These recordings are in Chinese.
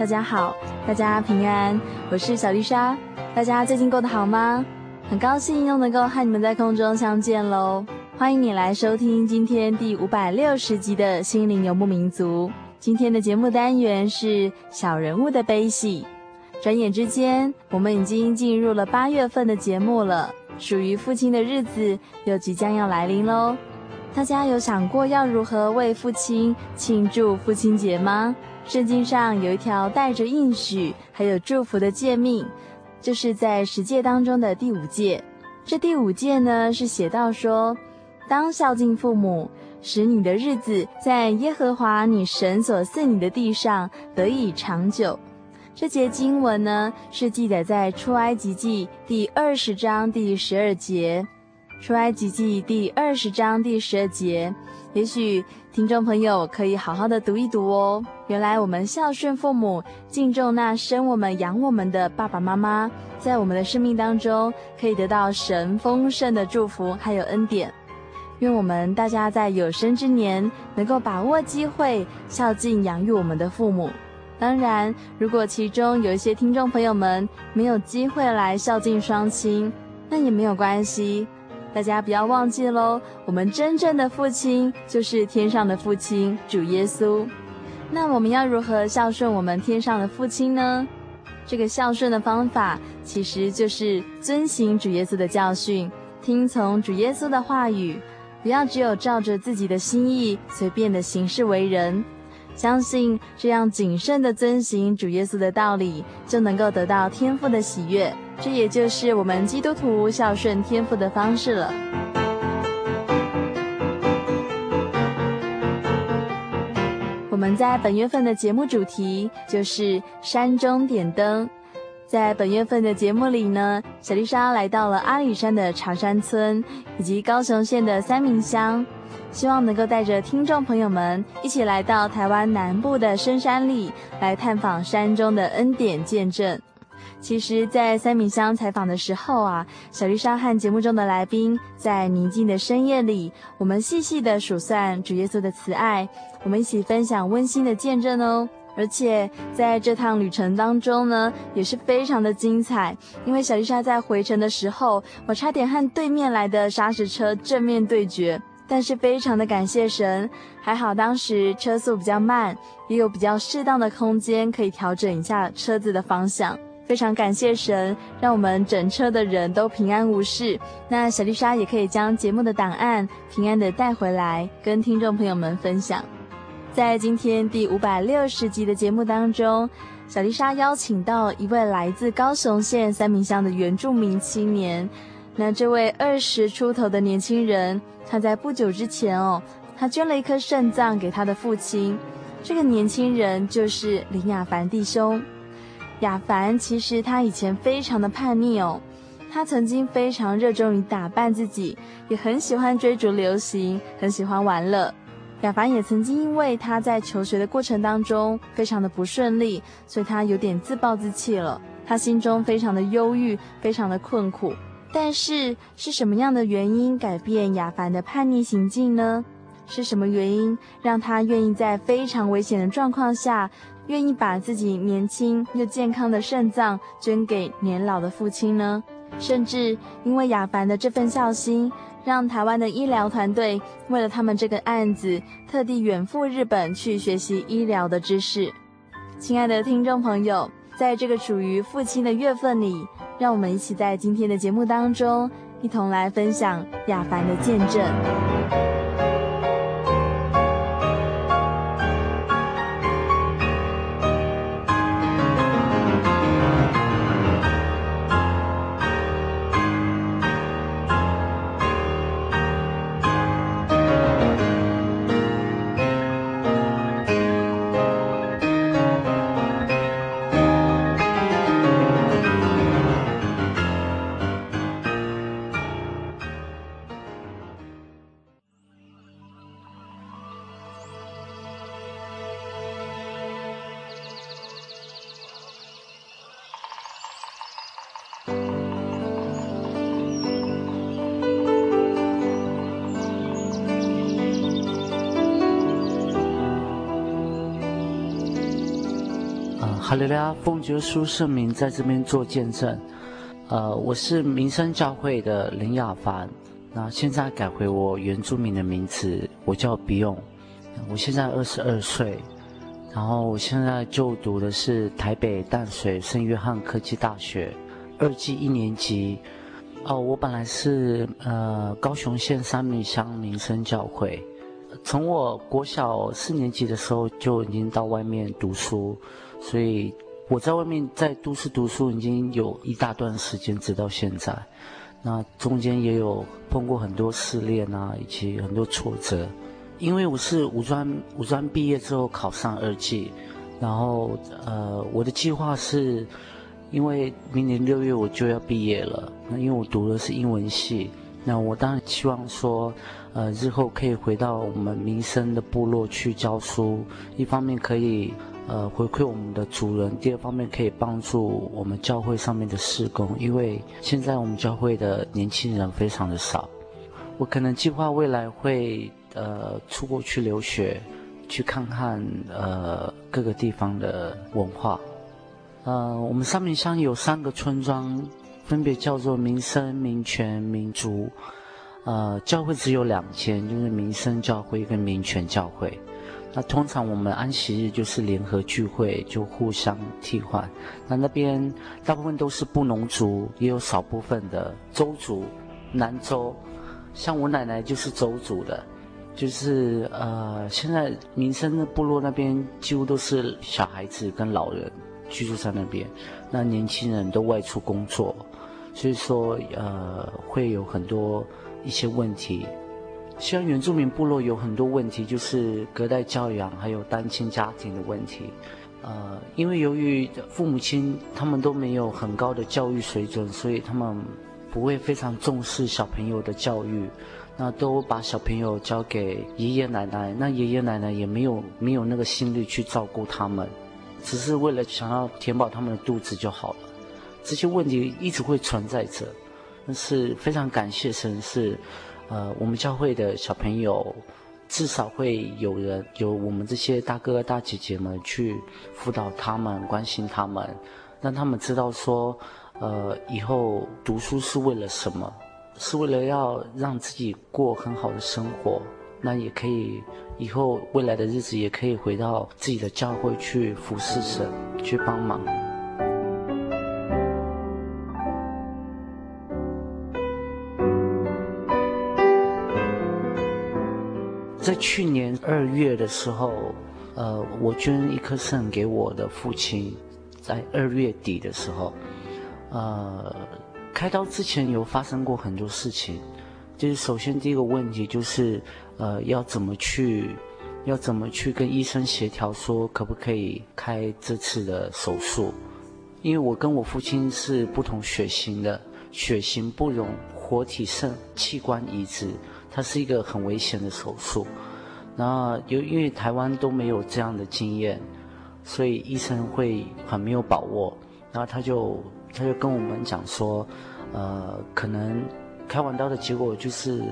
大家好，大家平安，我是小丽莎。大家最近过得好吗？很高兴又能够和你们在空中相见喽。欢迎你来收听今天第五百六十集的心灵游牧民族。今天的节目单元是小人物的悲喜。转眼之间，我们已经进入了八月份的节目了，属于父亲的日子又即将要来临喽。大家有想过要如何为父亲庆祝父亲节吗？圣经上有一条带着应许还有祝福的诫命，就是在十诫当中的第五诫。这第五诫呢，是写到说，当孝敬父母，使你的日子在耶和华你神所赐你的地上得以长久。这节经文呢，是记载在出埃及记第二十章第十二节。出埃及记第二十章第十二节，也许。听众朋友可以好好的读一读哦。原来我们孝顺父母、敬重那生我们、养我们的爸爸妈妈，在我们的生命当中可以得到神丰盛的祝福还有恩典。愿我们大家在有生之年能够把握机会孝敬养育我们的父母。当然，如果其中有一些听众朋友们没有机会来孝敬双亲，那也没有关系。大家不要忘记喽，我们真正的父亲就是天上的父亲主耶稣。那我们要如何孝顺我们天上的父亲呢？这个孝顺的方法其实就是遵行主耶稣的教训，听从主耶稣的话语，不要只有照着自己的心意随便的行事为人。相信这样谨慎的遵行主耶稣的道理，就能够得到天父的喜悦。这也就是我们基督徒孝顺天父的方式了。我们在本月份的节目主题就是山中点灯。在本月份的节目里呢，小丽莎来到了阿里山的茶山村以及高雄县的三民乡，希望能够带着听众朋友们一起来到台湾南部的深山里，来探访山中的恩典见证。其实，在三民乡采访的时候啊，小丽莎和节目中的来宾在宁静的深夜里，我们细细的数算主耶稣的慈爱，我们一起分享温馨的见证哦。而且在这趟旅程当中呢，也是非常的精彩，因为小丽莎在回程的时候，我差点和对面来的砂石车正面对决，但是非常的感谢神，还好当时车速比较慢，也有比较适当的空间可以调整一下车子的方向。非常感谢神，让我们整车的人都平安无事。那小丽莎也可以将节目的档案平安的带回来，跟听众朋友们分享。在今天第五百六十集的节目当中，小丽莎邀请到一位来自高雄县三民乡的原住民青年。那这位二十出头的年轻人，他在不久之前哦，他捐了一颗肾脏给他的父亲。这个年轻人就是林雅凡弟兄。雅凡其实他以前非常的叛逆哦，他曾经非常热衷于打扮自己，也很喜欢追逐流行，很喜欢玩乐。雅凡也曾经因为他在求学的过程当中非常的不顺利，所以他有点自暴自弃了。他心中非常的忧郁，非常的困苦。但是是什么样的原因改变雅凡的叛逆行径呢？是什么原因让他愿意在非常危险的状况下，愿意把自己年轻又健康的肾脏捐给年老的父亲呢？甚至因为雅凡的这份孝心，让台湾的医疗团队为了他们这个案子，特地远赴日本去学习医疗的知识。亲爱的听众朋友，在这个属于父亲的月份里，让我们一起在今天的节目当中，一同来分享雅凡的见证。哈利路亚，奉耶稣圣名在这边做见证。呃，我是民生教会的林雅凡，那现在改回我原住民的名字，我叫比勇。我现在二十二岁，然后我现在就读的是台北淡水圣约翰科技大学二技一年级。哦，我本来是呃高雄县三民乡民生教会，从我国小四年级的时候就已经到外面读书。所以我在外面在都市读书已经有一大段时间，直到现在。那中间也有碰过很多试炼啊，以及很多挫折。因为我是五专五专毕业之后考上二技，然后呃，我的计划是，因为明年六月我就要毕业了。那因为我读的是英文系，那我当然希望说，呃，日后可以回到我们民生的部落去教书，一方面可以。呃，回馈我们的主人。第二方面，可以帮助我们教会上面的施工，因为现在我们教会的年轻人非常的少。我可能计划未来会呃出国去留学，去看看呃各个地方的文化。呃，我们三明乡有三个村庄，分别叫做民生、民权、民族。呃，教会只有两间，就是民生教会跟民权教会。那通常我们安息日就是联合聚会，就互相替换。那那边大部分都是布农族，也有少部分的邹族、南邹。像我奶奶就是邹族的，就是呃，现在民生的部落那边几乎都是小孩子跟老人居住在那边，那年轻人都外出工作，所以说呃会有很多一些问题。像原住民部落有很多问题，就是隔代教养，还有单亲家庭的问题。呃，因为由于父母亲他们都没有很高的教育水准，所以他们不会非常重视小朋友的教育，那都把小朋友交给爷爷奶奶。那爷爷奶奶也没有没有那个心力去照顾他们，只是为了想要填饱他们的肚子就好了。这些问题一直会存在着，但是非常感谢神是。呃，我们教会的小朋友至少会有人有我们这些大哥哥大姐姐们去辅导他们，关心他们，让他们知道说，呃，以后读书是为了什么？是为了要让自己过很好的生活，那也可以以后未来的日子也可以回到自己的教会去服侍神，去帮忙。在去年二月的时候，呃，我捐一颗肾给我的父亲，在二月底的时候，呃，开刀之前有发生过很多事情，就是首先第一个问题就是，呃，要怎么去，要怎么去跟医生协调说可不可以开这次的手术，因为我跟我父亲是不同血型的，血型不容活体肾器官移植。它是一个很危险的手术，那由因为台湾都没有这样的经验，所以医生会很没有把握。然后他就他就跟我们讲说，呃，可能开完刀的结果就是，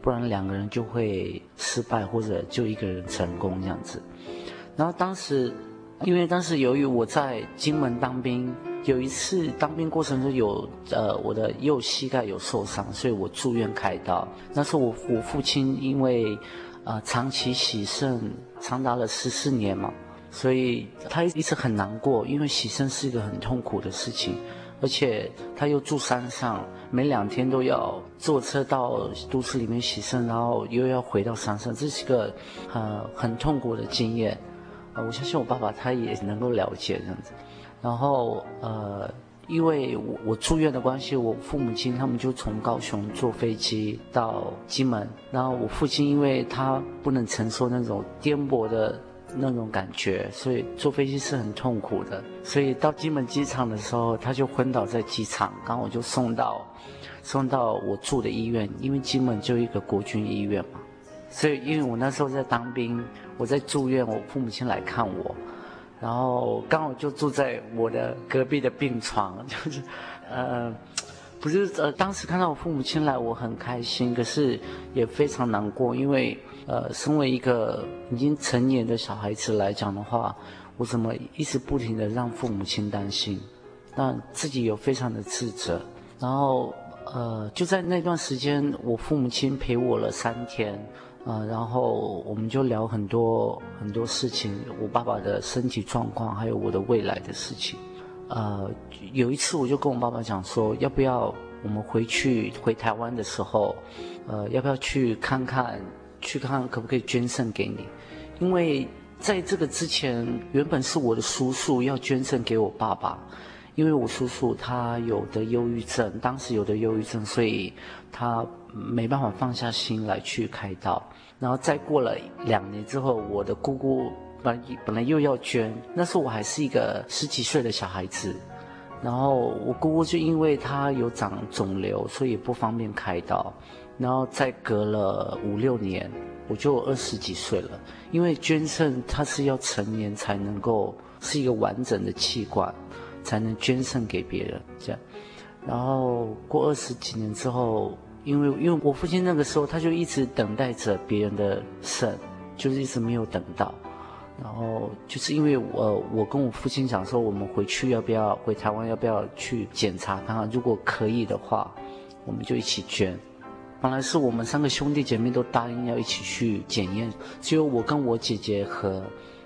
不然两个人就会失败，或者就一个人成功这样子。然后当时，因为当时由于我在金门当兵。有一次当兵过程中有呃我的右膝盖有受伤，所以我住院开刀。那时候我我父亲因为呃长期洗肾长达了十四年嘛，所以他一直很难过，因为洗肾是一个很痛苦的事情，而且他又住山上，每两天都要坐车到都市里面洗肾，然后又要回到山上，这是个呃很痛苦的经验。呃，我相信我爸爸他也能够了解这样子。然后，呃，因为我我住院的关系，我父母亲他们就从高雄坐飞机到金门。然后我父亲因为他不能承受那种颠簸的那种感觉，所以坐飞机是很痛苦的。所以到金门机场的时候，他就昏倒在机场。然后我就送到送到我住的医院，因为金门就一个国军医院嘛。所以因为我那时候在当兵，我在住院，我父母亲来看我。然后刚好就住在我的隔壁的病床，就是，呃，不是呃，当时看到我父母亲来，我很开心，可是也非常难过，因为呃，身为一个已经成年的小孩子来讲的话，我怎么一直不停的让父母亲担心，那自己有非常的自责，然后呃，就在那段时间，我父母亲陪我了三天。呃，然后我们就聊很多很多事情，我爸爸的身体状况，还有我的未来的事情。呃，有一次我就跟我爸爸讲说，要不要我们回去回台湾的时候，呃，要不要去看看，去看看可不可以捐肾给你？因为在这个之前，原本是我的叔叔要捐肾给我爸爸。因为我叔叔他有得忧郁症，当时有得忧郁症，所以他没办法放下心来去开刀。然后再过了两年之后，我的姑姑本本来又要捐，那时候我还是一个十几岁的小孩子。然后我姑姑就因为她有长肿瘤，所以不方便开刀。然后再隔了五六年，我就二十几岁了。因为捐肾它是要成年才能够是一个完整的器官。才能捐肾给别人，这样，然后过二十几年之后，因为因为我父亲那个时候他就一直等待着别人的肾，就是一直没有等到，然后就是因为我我跟我父亲讲说，我们回去要不要回台湾，要不要去检查看看，如果可以的话，我们就一起捐。本来是我们三个兄弟姐妹都答应要一起去检验，只有我跟我姐姐和，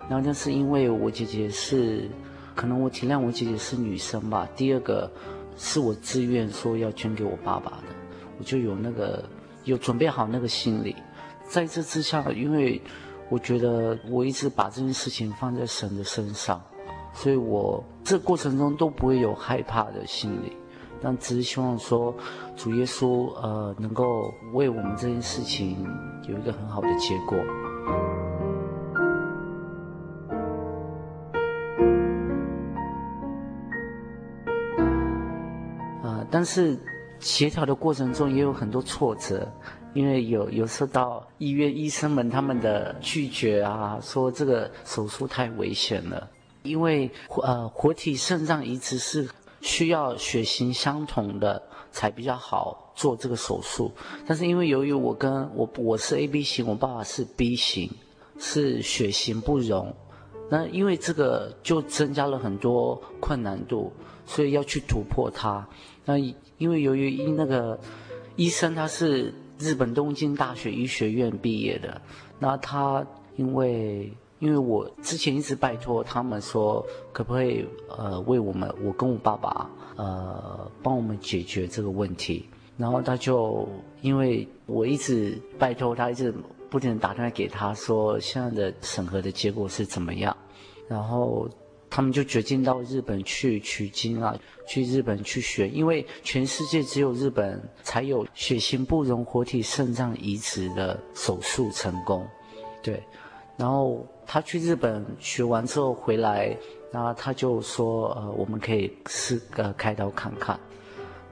然后那是因为我姐姐是。可能我体谅我姐姐是女生吧。第二个，是我自愿说要捐给我爸爸的，我就有那个有准备好那个心理。在这之下，因为我觉得我一直把这件事情放在神的身上，所以我这过程中都不会有害怕的心理，但只是希望说主耶稣呃能够为我们这件事情有一个很好的结果。但是协调的过程中也有很多挫折，因为有有受到医院医生们他们的拒绝啊，说这个手术太危险了，因为呃活体肾脏移植是需要血型相同的才比较好做这个手术，但是因为由于我跟我我是 AB 型，我爸爸是 B 型，是血型不容，那因为这个就增加了很多困难度，所以要去突破它。那因为由于因那个医生他是日本东京大学医学院毕业的，那他因为因为我之前一直拜托他们说可不可以呃为我们我跟我爸爸呃帮我们解决这个问题，然后他就因为我一直拜托他，一直不停地打电话给他说现在的审核的结果是怎么样，然后。他们就决定到日本去取经啊，去日本去学，因为全世界只有日本才有血型不容活体肾脏移植的手术成功，对。然后他去日本学完之后回来，然后他就说，呃，我们可以试个开刀看看，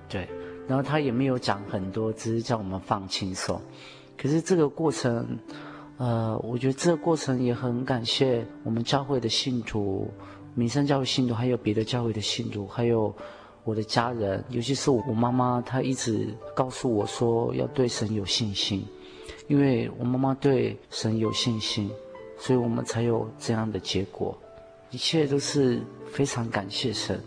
对。然后他也没有讲很多，只是叫我们放轻松。可是这个过程，呃，我觉得这个过程也很感谢我们教会的信徒，民生教会信徒，还有别的教会的信徒，还有我的家人，尤其是我妈妈，她一直告诉我说要对神有信心，因为我妈妈对神有信心，所以我们才有这样的结果，一切都是非常感谢神。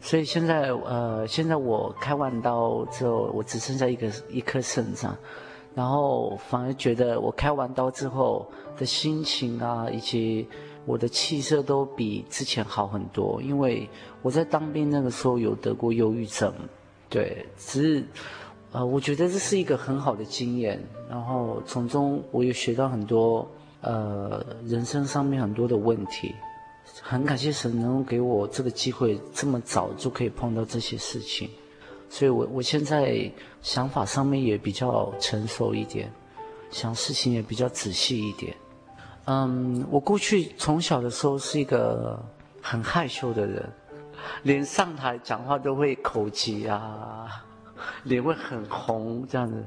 所以现在，呃，现在我开完刀之后，我只剩下一个一颗肾脏。然后反而觉得我开完刀之后的心情啊，以及我的气色都比之前好很多。因为我在当兵那个时候有得过忧郁症，对，只是，呃，我觉得这是一个很好的经验。然后从中我也学到很多，呃，人生上面很多的问题。很感谢神能够给我这个机会，这么早就可以碰到这些事情。所以我我现在想法上面也比较成熟一点，想事情也比较仔细一点。嗯，我过去从小的时候是一个很害羞的人，连上台讲话都会口急啊，脸会很红这样子，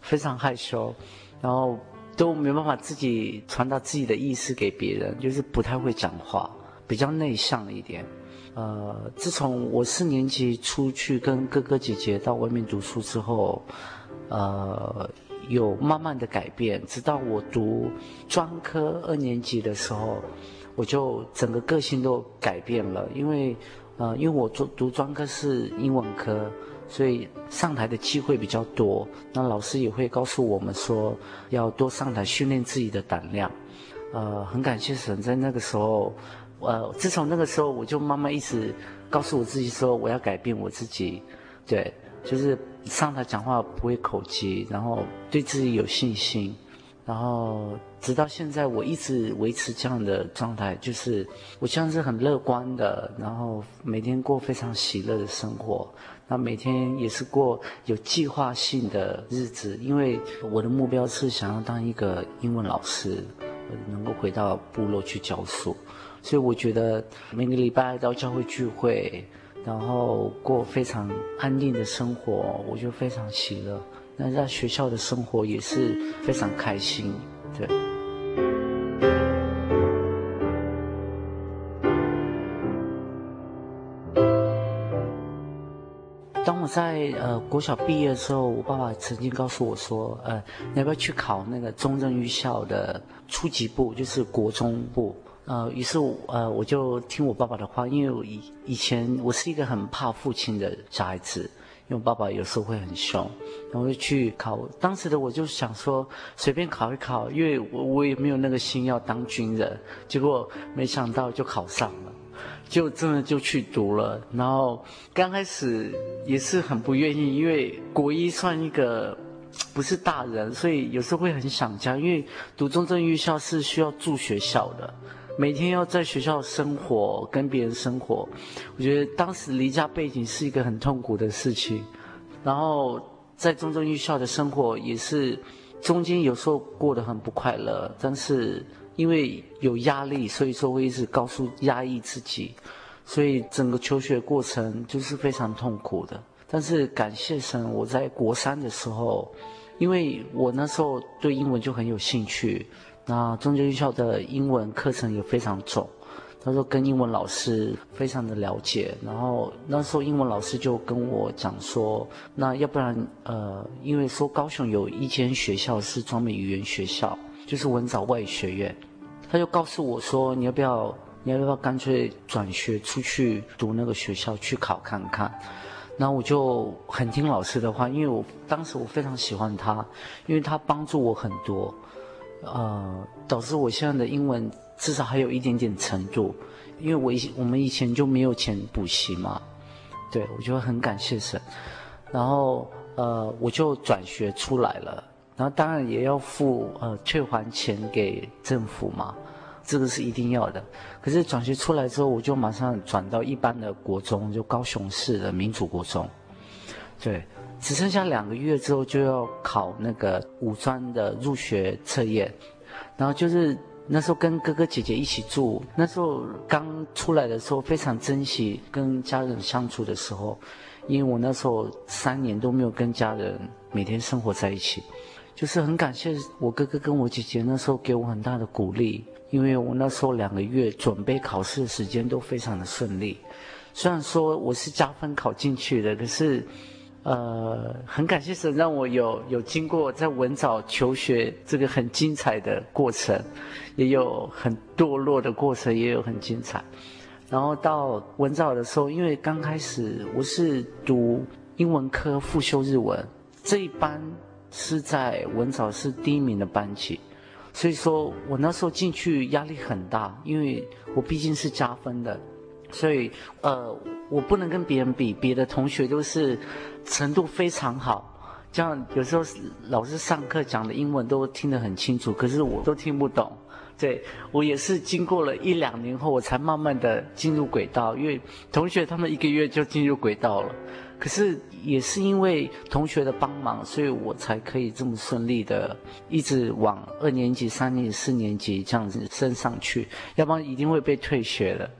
非常害羞，然后都没办法自己传达自己的意思给别人，就是不太会讲话，比较内向一点。呃，自从我四年级出去跟哥哥姐姐到外面读书之后，呃，有慢慢的改变。直到我读专科二年级的时候，我就整个个性都改变了。因为，呃，因为我读读专科是英文科，所以上台的机会比较多。那老师也会告诉我们说，要多上台训练自己的胆量。呃，很感谢神，在那个时候。呃，自从那个时候，我就慢慢一直告诉我自己说，我要改变我自己，对，就是上台讲话不会口吃，然后对自己有信心，然后直到现在，我一直维持这样的状态，就是我像是很乐观的，然后每天过非常喜乐的生活，那每天也是过有计划性的日子，因为我的目标是想要当一个英文老师，能够回到部落去教书。所以我觉得每个礼拜到教会聚会，然后过非常安定的生活，我就非常喜乐。那在学校的生活也是非常开心，对。当我在呃国小毕业的时候，我爸爸曾经告诉我说，呃，你要不要去考那个中正预校的初级部，就是国中部。呃，于是呃，我就听我爸爸的话，因为我以以前我是一个很怕父亲的小孩子，因为爸爸有时候会很凶，然后就去考。当时的我就想说，随便考一考，因为我我也没有那个心要当军人。结果没想到就考上了，就真的就去读了。然后刚开始也是很不愿意，因为国一算一个不是大人，所以有时候会很想家，因为读中正预校是需要住学校的。每天要在学校生活，跟别人生活，我觉得当时离家背景是一个很痛苦的事情。然后在中正预校的生活也是，中间有时候过得很不快乐，但是因为有压力，所以说会一直告诉压抑自己，所以整个求学过程就是非常痛苦的。但是感谢神，我在国三的时候，因为我那时候对英文就很有兴趣。那中正预校的英文课程也非常重，他说跟英文老师非常的了解，然后那时候英文老师就跟我讲说，那要不然呃，因为说高雄有一间学校是专门语言学校，就是文藻外语学院，他就告诉我说，你要不要，你要不要干脆转学出去读那个学校去考看看，然后我就很听老师的话，因为我当时我非常喜欢他，因为他帮助我很多。呃，导致我现在的英文至少还有一点点程度，因为我以我们以前就没有钱补习嘛，对，我就很感谢神，然后呃我就转学出来了，然后当然也要付呃退还钱给政府嘛，这个是一定要的。可是转学出来之后，我就马上转到一般的国中，就高雄市的民主国中，对。只剩下两个月之后就要考那个五专的入学测验，然后就是那时候跟哥哥姐姐一起住，那时候刚出来的时候非常珍惜跟家人相处的时候，因为我那时候三年都没有跟家人每天生活在一起，就是很感谢我哥哥跟我姐姐那时候给我很大的鼓励，因为我那时候两个月准备考试的时间都非常的顺利。虽然说我是加分考进去的，可是，呃，很感谢神让我有有经过在文藻求学这个很精彩的过程，也有很堕落的过程，也有很精彩。然后到文藻的时候，因为刚开始我是读英文科复修日文，这一班是在文藻是第一名的班级，所以说我那时候进去压力很大，因为我毕竟是加分的。所以，呃，我不能跟别人比，别的同学都是程度非常好，这样有时候老师上课讲的英文都听得很清楚，可是我都听不懂。对，我也是经过了一两年后，我才慢慢的进入轨道，因为同学他们一个月就进入轨道了，可是也是因为同学的帮忙，所以我才可以这么顺利的一直往二年级、三年级、四年级这样子升上去，要不然一定会被退学的。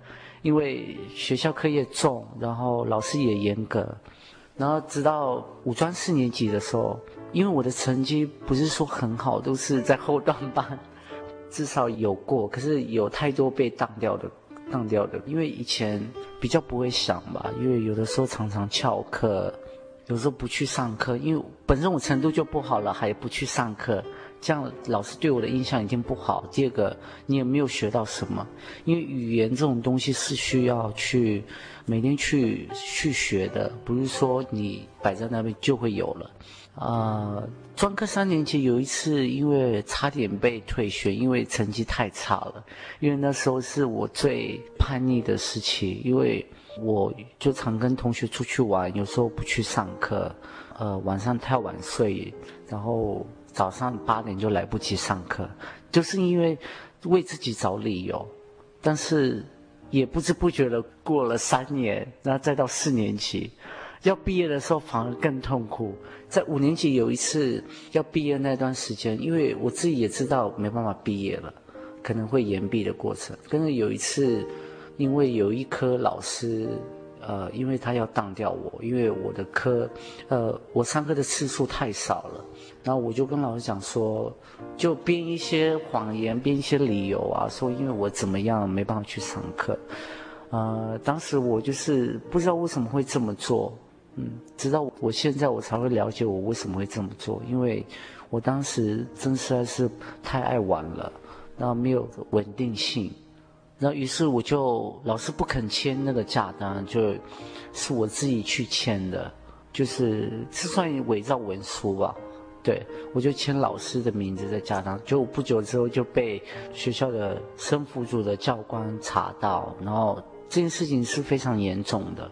因为学校课业重，然后老师也严格，然后直到五专四年级的时候，因为我的成绩不是说很好，都是在后段班，至少有过，可是有太多被当掉的，当掉的。因为以前比较不会想吧，因为有的时候常常翘课，有时候不去上课，因为本身我程度就不好了，还不去上课。这样老师对我的印象已经不好。第二个，你也没有学到什么，因为语言这种东西是需要去每天去去学的，不是说你摆在那边就会有了。啊、专科三年级有一次，因为差点被退学，因为成绩太差了。因为那时候是我最叛逆的时期，因为我就常跟同学出去玩，有时候不去上课，呃，晚上太晚睡，然后。早上八点就来不及上课，就是因为为自己找理由，但是也不知不觉的过了三年，然后再到四年级，要毕业的时候反而更痛苦。在五年级有一次要毕业那段时间，因为我自己也知道没办法毕业了，可能会延毕的过程。跟着有一次，因为有一科老师。呃，因为他要当掉我，因为我的课，呃，我上课的次数太少了，然后我就跟老师讲说，就编一些谎言，编一些理由啊，说因为我怎么样没办法去上课，呃，当时我就是不知道为什么会这么做，嗯，直到我现在我才会了解我为什么会这么做，因为我当时真实在是太爱玩了，然后没有稳定性。然后，于是我就老师不肯签那个假单，就是我自己去签的，就是这算伪造文书吧。对，我就签老师的名字在假单，就不久之后就被学校的生辅组的教官查到，然后这件事情是非常严重的，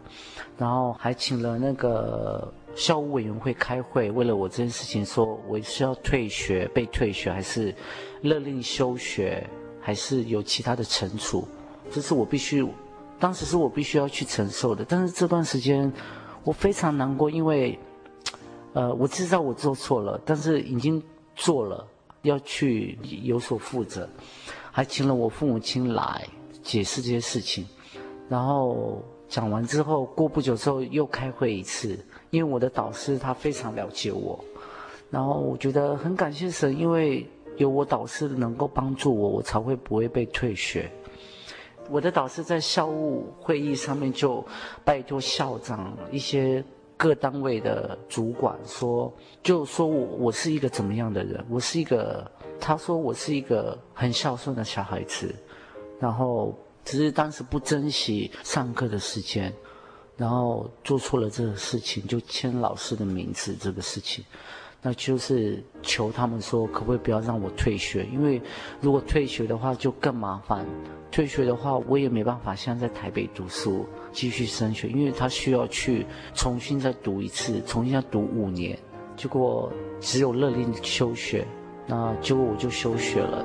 然后还请了那个校务委员会开会，为了我这件事情说我是要退学、被退学，还是勒令休学。还是有其他的惩处，这是我必须，当时是我必须要去承受的。但是这段时间我非常难过，因为，呃，我知道我做错了，但是已经做了，要去有所负责，还请了我父母亲来解释这些事情。然后讲完之后，过不久之后又开会一次，因为我的导师他非常了解我，然后我觉得很感谢神，因为。有我导师能够帮助我，我才会不会被退学。我的导师在校务会议上面就拜托校长、一些各单位的主管说，就说我我是一个怎么样的人？我是一个，他说我是一个很孝顺的小孩子，然后只是当时不珍惜上课的时间，然后做错了这个事情，就签老师的名字这个事情。那就是求他们说，可不可以不要让我退学？因为如果退学的话就更麻烦。退学的话，我也没办法现在在台北读书，继续升学，因为他需要去重新再读一次，重新再读五年。结果只有勒令休学，那结果我就休学了。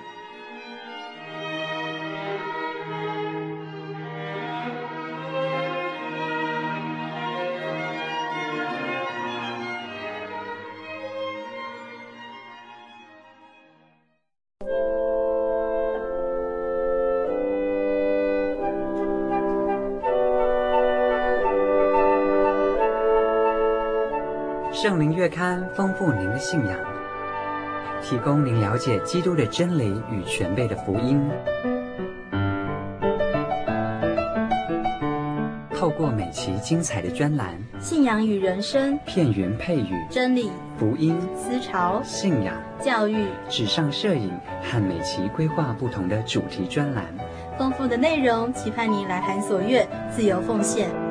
刊丰富您的信仰，提供您了解基督的真理与全备的福音。透过每期精彩的专栏，信仰与人生，片语配语，真理、福音、思潮、信仰、教育、纸上摄影和每期规划不同的主题专栏，丰富的内容，期盼您来函所阅，自由奉献。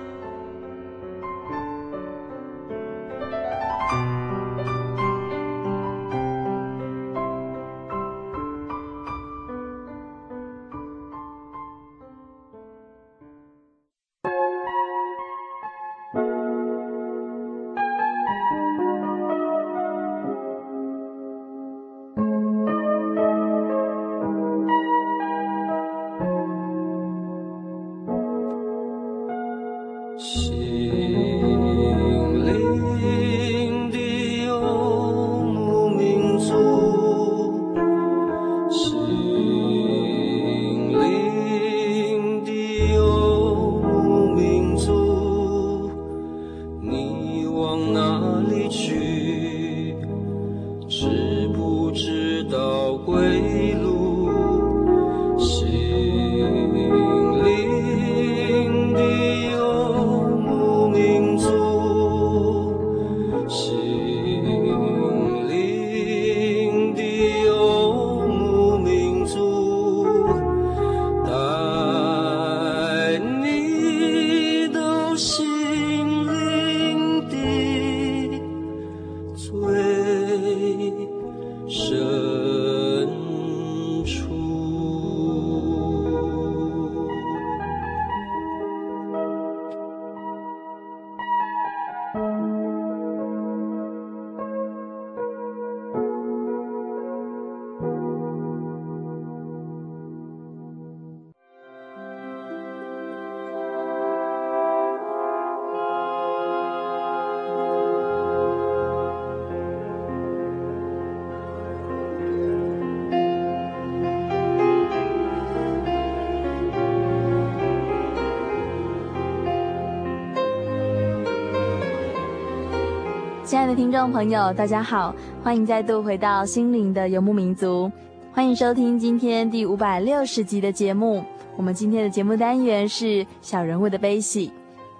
听众朋友，大家好，欢迎再度回到心灵的游牧民族，欢迎收听今天第五百六十集的节目。我们今天的节目单元是小人物的悲喜。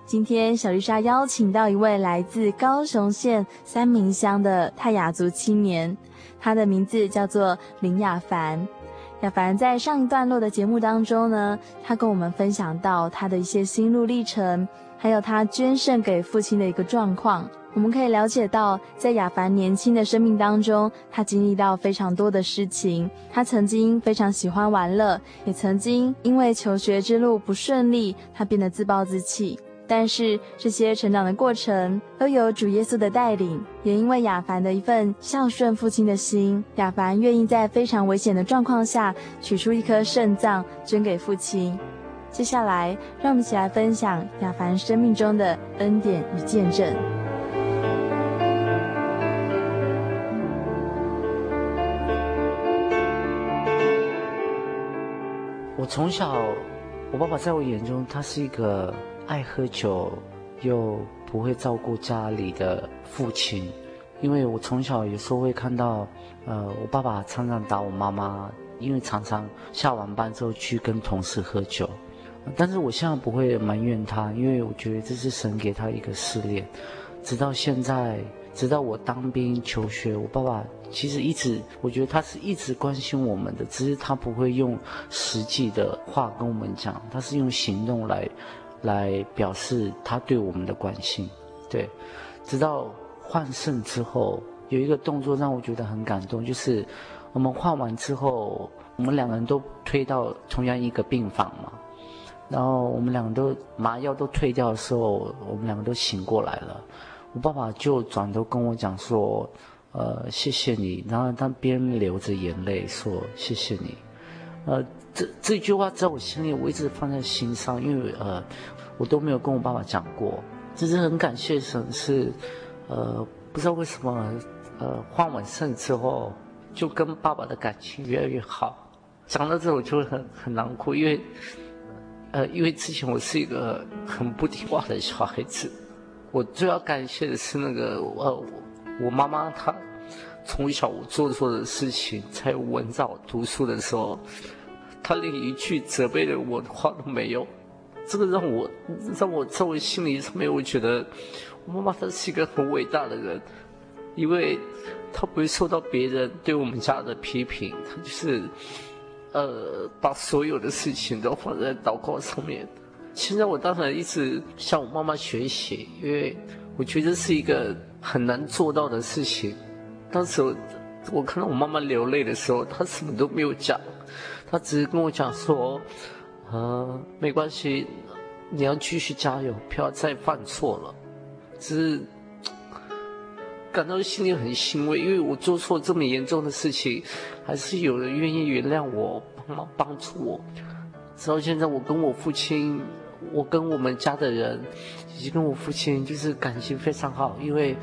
今天小丽莎邀请到一位来自高雄县三民乡的泰雅族青年，他的名字叫做林雅凡。雅凡在上一段落的节目当中呢，他跟我们分享到他的一些心路历程，还有他捐肾给父亲的一个状况。我们可以了解到，在雅凡年轻的生命当中，他经历到非常多的事情。他曾经非常喜欢玩乐，也曾经因为求学之路不顺利，他变得自暴自弃。但是这些成长的过程都有主耶稣的带领，也因为雅凡的一份孝顺父亲的心，雅凡愿意在非常危险的状况下取出一颗肾脏捐给父亲。接下来，让我们一起来分享雅凡生命中的恩典与见证。我从小，我爸爸在我眼中，他是一个。爱喝酒又不会照顾家里的父亲，因为我从小有时候会看到，呃，我爸爸常常打我妈妈，因为常常下完班之后去跟同事喝酒。但是我现在不会埋怨他，因为我觉得这是神给他一个试炼。直到现在，直到我当兵求学，我爸爸其实一直，我觉得他是一直关心我们的，只是他不会用实际的话跟我们讲，他是用行动来。来表示他对我们的关心，对。直到换肾之后，有一个动作让我觉得很感动，就是我们换完之后，我们两个人都推到同样一个病房嘛。然后我们两个都麻药都退掉的时候，我们两个都醒过来了。我爸爸就转头跟我讲说：“呃，谢谢你。”然后他边流着眼泪说：“谢谢你。”呃。这这句话在我心里，我一直放在心上，因为呃，我都没有跟我爸爸讲过。只是很感谢神，是呃，不知道为什么，呃，换完肾之后，就跟爸爸的感情越来越好。讲到这，我就会很很难过，因为呃，因为之前我是一个 很不听话的小孩子。我最要感谢的是那个呃，我妈妈她从小我做错的事情，在文藻读书的时候。她连一句责备的我的话都没有，这个让我让我在我心里上面，我觉得我妈妈她是一个很伟大的人，因为她不会受到别人对我们家的批评，她就是呃把所有的事情都放在祷告上面。现在我当然一直向我妈妈学习，因为我觉得是一个很难做到的事情。当时我，看到我妈妈流泪的时候，她什么都没有讲。她只是跟我讲说，呃，没关系，你要继续加油，不要再犯错了。只是感到心里很欣慰，因为我做错这么严重的事情，还是有人愿意原谅我，帮忙帮助我。直到现在，我跟我父亲，我跟我们家的人，以及跟我父亲，就是感情非常好，因为。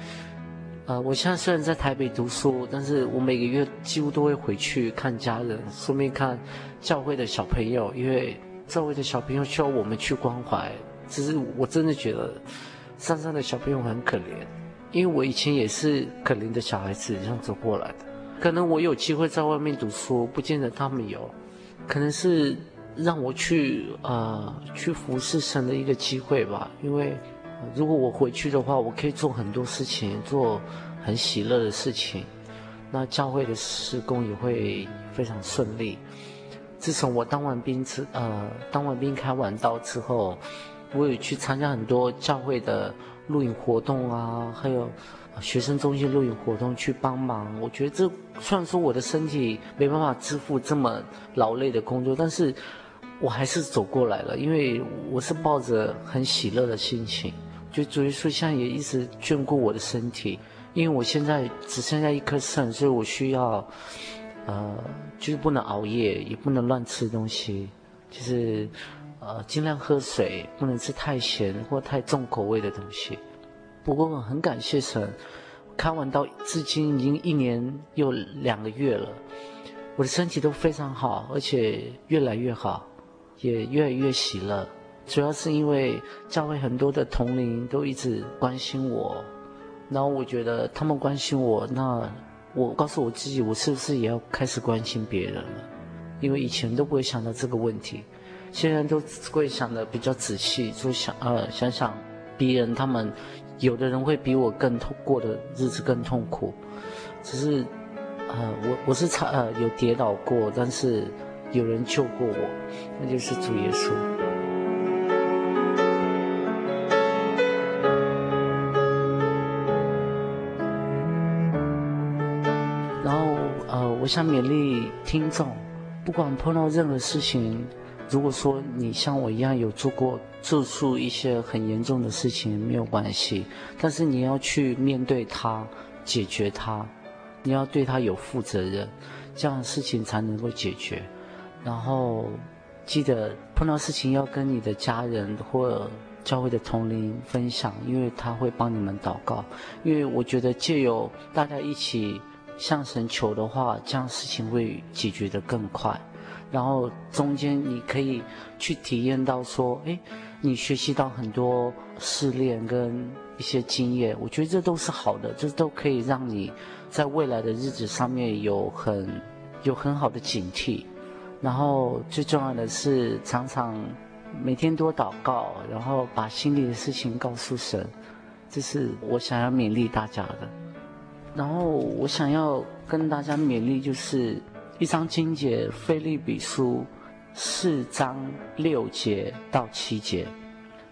呃，我现在虽然在台北读书，但是我每个月几乎都会回去看家人，顺便看教会的小朋友，因为教会的小朋友需要我们去关怀。只是我真的觉得山上的小朋友很可怜，因为我以前也是可怜的小孩子这样走过来的。可能我有机会在外面读书，不见得他们有，可能是让我去呃去服侍神的一个机会吧，因为。如果我回去的话，我可以做很多事情，做很喜乐的事情，那教会的施工也会非常顺利。自从我当完兵之呃，当完兵开完刀之后，我有去参加很多教会的录影活动啊，还有学生中心录影活动去帮忙。我觉得这虽然说我的身体没办法支付这么劳累的工作，但是我还是走过来了，因为我是抱着很喜乐的心情。就主耶稣现在也一直眷顾我的身体，因为我现在只剩下一颗肾，所以我需要，呃，就是不能熬夜，也不能乱吃东西，就是，呃，尽量喝水，不能吃太咸或太重口味的东西。不过我很感谢神，开完刀至今已经一年又两个月了，我的身体都非常好，而且越来越好，也越来越喜乐。主要是因为教会很多的同龄都一直关心我，然后我觉得他们关心我，那我告诉我自己，我是不是也要开始关心别人了？因为以前都不会想到这个问题，现在都会想的比较仔细，就想呃想想别人，他们有的人会比我更痛，过的日子更痛苦，只是呃我我是差呃有跌倒过，但是有人救过我，那就是主耶稣。然后呃我想勉励听众，不管碰到任何事情，如果说你像我一样有做过做出一些很严重的事情，没有关系，但是你要去面对它，解决它，你要对它有负责任，这样事情才能够解决。然后记得碰到事情要跟你的家人或教会的同龄分享，因为他会帮你们祷告。因为我觉得借由大家一起。向神求的话，这样事情会解决得更快。然后中间你可以去体验到说，诶，你学习到很多试炼跟一些经验，我觉得这都是好的，这都可以让你在未来的日子上面有很有很好的警惕。然后最重要的是，常常每天多祷告，然后把心里的事情告诉神，这是我想要勉励大家的。然后我想要跟大家勉励，就是一章经节，腓立比书四章六节到七节。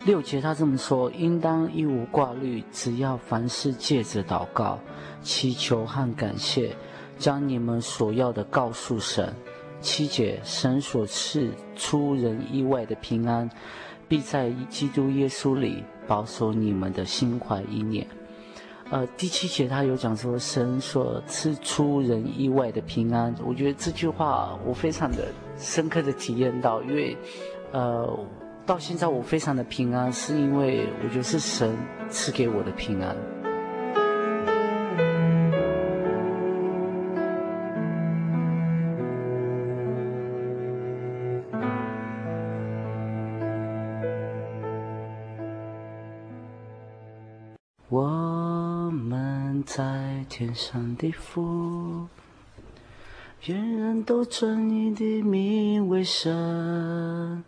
六节他这么说：应当一无挂虑，只要凡事借着祷告、祈求和感谢，将你们所要的告诉神。七节，神所赐出人意外的平安，必在基督耶稣里保守你们的心怀意念。呃，第七节他有讲说，神所赐出人意外的平安，我觉得这句话我非常的深刻的体验到，因为，呃，到现在我非常的平安，是因为我觉得是神赐给我的平安。上的父，愿人都尊你的名为圣，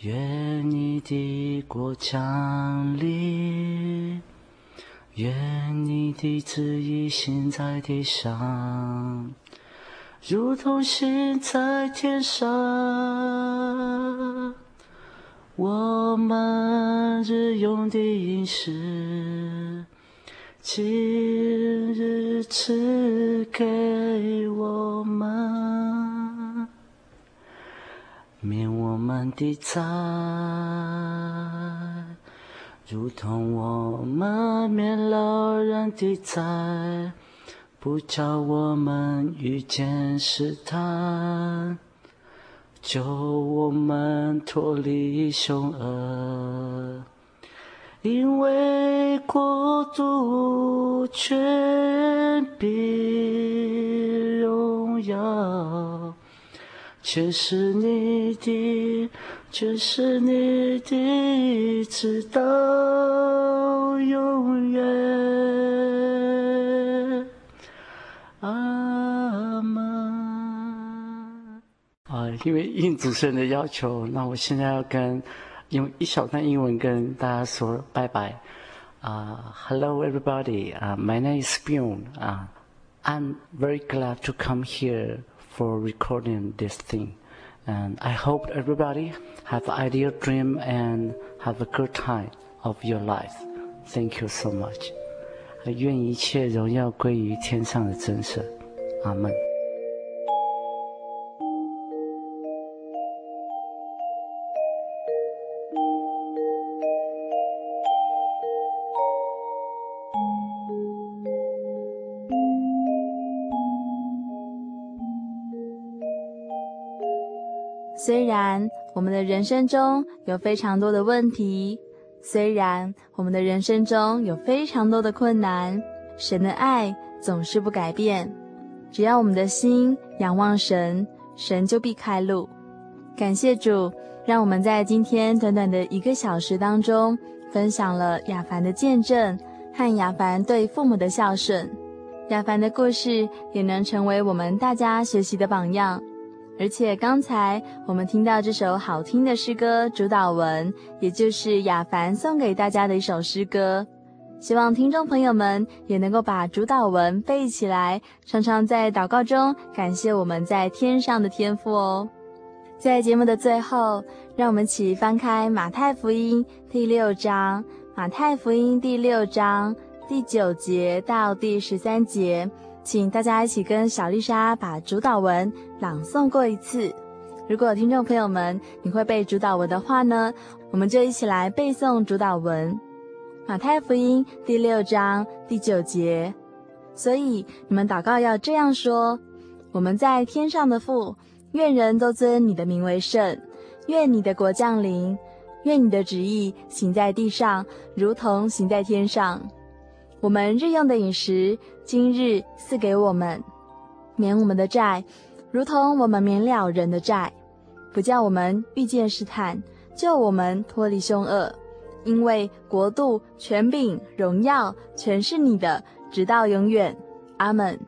愿你的国降临，愿你的旨意行在地上，如同行在天上。我们日用的饮食。今日赐给我们，免我们的债，如同我们免老人的债，不叫我们遇见试探，救我们脱离凶恶。因为国度、权柄、荣耀，全是你的，全是你的，直到永远。阿门。啊，因为应主持人的要求，那我现在要跟。用一小段英文跟大家说拜拜。Uh, hello everybody. Uh, my name is Bjorn. Uh, I'm very glad to come here for recording this thing. And I hope everybody have ideal dream and have a good time of your life. Thank you so much. 愿一切荣耀归于天上的真神。阿门。 虽然我们的人生中有非常多的问题，虽然我们的人生中有非常多的困难，神的爱总是不改变。只要我们的心仰望神，神就必开路。感谢主，让我们在今天短短的一个小时当中，分享了雅凡的见证和雅凡对父母的孝顺。雅凡的故事也能成为我们大家学习的榜样。而且刚才我们听到这首好听的诗歌主祷文，也就是雅凡送给大家的一首诗歌。希望听众朋友们也能够把主祷文背起来，常常在祷告中感谢我们在天上的天赋哦。在节目的最后，让我们一起翻开马太福音第六章，马太福音第六章第九节到第十三节。请大家一起跟小丽莎把主祷文朗诵过一次。如果听众朋友们你会背主祷文的话呢，我们就一起来背诵主祷文。马太福音第六章第九节。所以你们祷告要这样说：我们在天上的父，愿人都尊你的名为圣。愿你的国降临。愿你的旨意行在地上，如同行在天上。我们日用的饮食，今日赐给我们，免我们的债，如同我们免了人的债，不叫我们遇见试探，救我们脱离凶恶。因为国度、权柄、荣耀，全是你的，直到永远。阿门。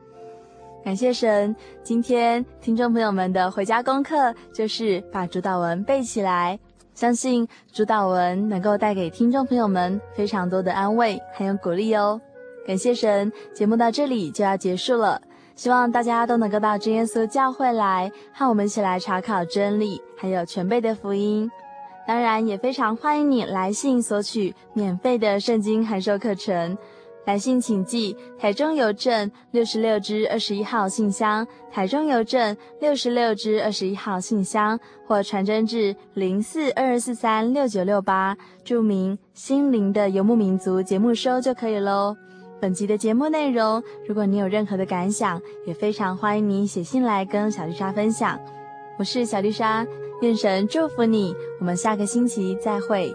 感谢神，今天听众朋友们的回家功课就是把主祷文背起来。相信主祷文能够带给听众朋友们非常多的安慰还有鼓励哦。感谢神，节目到这里就要结束了。希望大家都能够到真耶稣教会来，和我们一起来查考真理，还有全备的福音。当然，也非常欢迎你来信索取免费的圣经函授课程。来信请寄台中邮政六十六支二十一号信箱，台中邮政六十六支二十一号信箱，或传真至零四二二四三六九六八，注明“心灵的游牧民族”节目收就可以喽。本集的节目内容，如果你有任何的感想，也非常欢迎你写信来跟小丽莎分享。我是小丽莎，愿神祝福你，我们下个星期再会。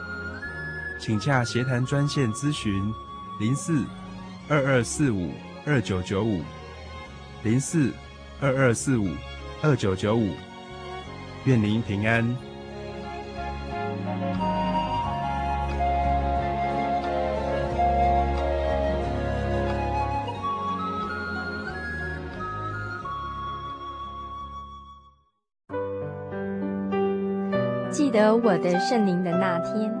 请洽协谈专线咨询：零四二二四五二九九五，零四二二四五二九九五。愿您平安。记得我的圣灵的那天，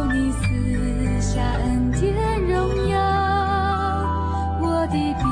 求你赐下恩典荣耀，我的。